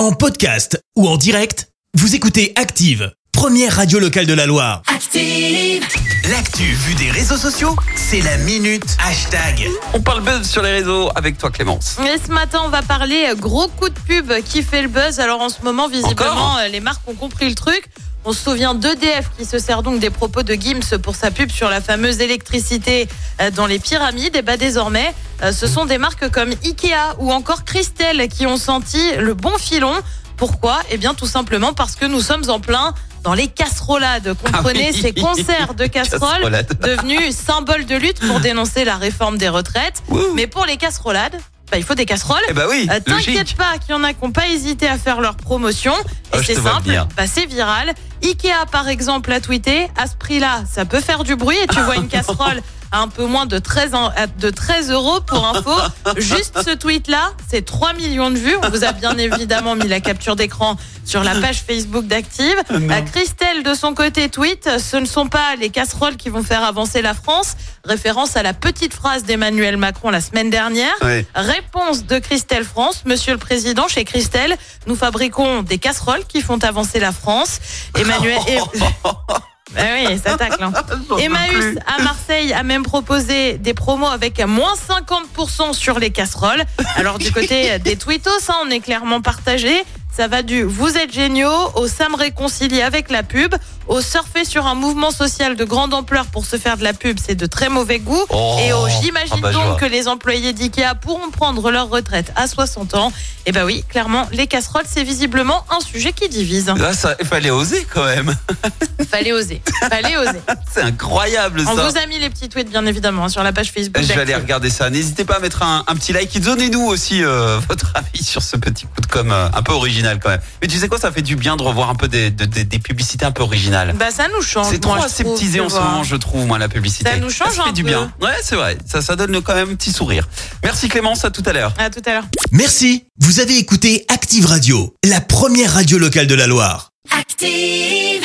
En podcast ou en direct, vous écoutez Active, première radio locale de la Loire. Active. L'actu vue des réseaux sociaux, c'est la minute hashtag. On parle buzz sur les réseaux avec toi Clémence. Et ce matin, on va parler euh, gros coup de pub qui fait le buzz. Alors en ce moment, visiblement, Encore euh, les marques ont compris le truc. On se souvient d'EDF qui se sert donc des propos de Gims pour sa pub sur la fameuse électricité euh, dans les pyramides. Et bah désormais, euh, ce sont des marques comme Ikea ou encore Christelle qui ont senti le bon filon. Pourquoi? Eh bien tout simplement parce que nous sommes en plein dans les casserolades. Comprenez Ah oui. ces concerts de casseroles devenus symbole de lutte pour dénoncer la réforme des retraites. Ouh. Mais pour les casserolades, bah, il faut des casseroles. Eh bah oui, Euh, T'inquiète pas qu'il y en a qui n'ont pas hésité à faire leur promotion. Ah, c'est simple, venir. bah, c'est viral. Ikea, par exemple, a tweeté à ce prix-là, ça peut faire du bruit. Et tu vois une casserole à un peu moins de 13, en- à- de 13 euros pour info. Juste ce tweet-là, c'est 3 millions de vues. On vous a bien évidemment mis la capture d'écran sur la page Facebook d'Active. Euh, Christelle, de son côté, tweet Ce ne sont pas les casseroles qui vont faire avancer la France. Référence à la petite phrase d'Emmanuel Macron la semaine dernière. Réponse de Christelle France. Monsieur le Président, chez Christelle, nous fabriquons des casseroles qui font avancer la France. Emmanuel. Ah oui, ça tacle. hein. Emmaüs à Marseille a même proposé des promos avec moins 50% sur les casseroles. Alors du côté des tweetos, hein, on est clairement partagé. Ça va du vous êtes géniaux au ça me réconcilie avec la pub, au surfer sur un mouvement social de grande ampleur pour se faire de la pub, c'est de très mauvais goût. Oh. Et au j'imagine Ah bah, donc que les employés d'IKEA pourront prendre leur retraite à 60 ans. Et bah oui, clairement, les casseroles, c'est visiblement un sujet qui divise. Là, ça, il fallait oser quand même. Fallait oser. Fallait oser. C'est incroyable On ça. vous a mis les petits tweets, bien évidemment, hein, sur la page Facebook. Je vais aller regarder ça. N'hésitez pas à mettre un, un petit like et donnez-nous aussi euh, votre avis sur ce petit coup de com euh, un peu original quand même. Mais tu sais quoi, ça fait du bien de revoir un peu des, de- des- des publicités un peu originales. Bah, ça nous change. C'est moi, trop je trouve, aseptisé tu en ce vois. moment, je trouve, moi, la publicité. Ça nous change Ça fait un du peu. bien. Ouais, c'est vrai. Ça, ça donne quand même un petit sourire. Merci Clémence, à tout à l'heure. À tout à l'heure. Merci, vous avez écouté Active Radio, la première radio locale de la Loire. Active.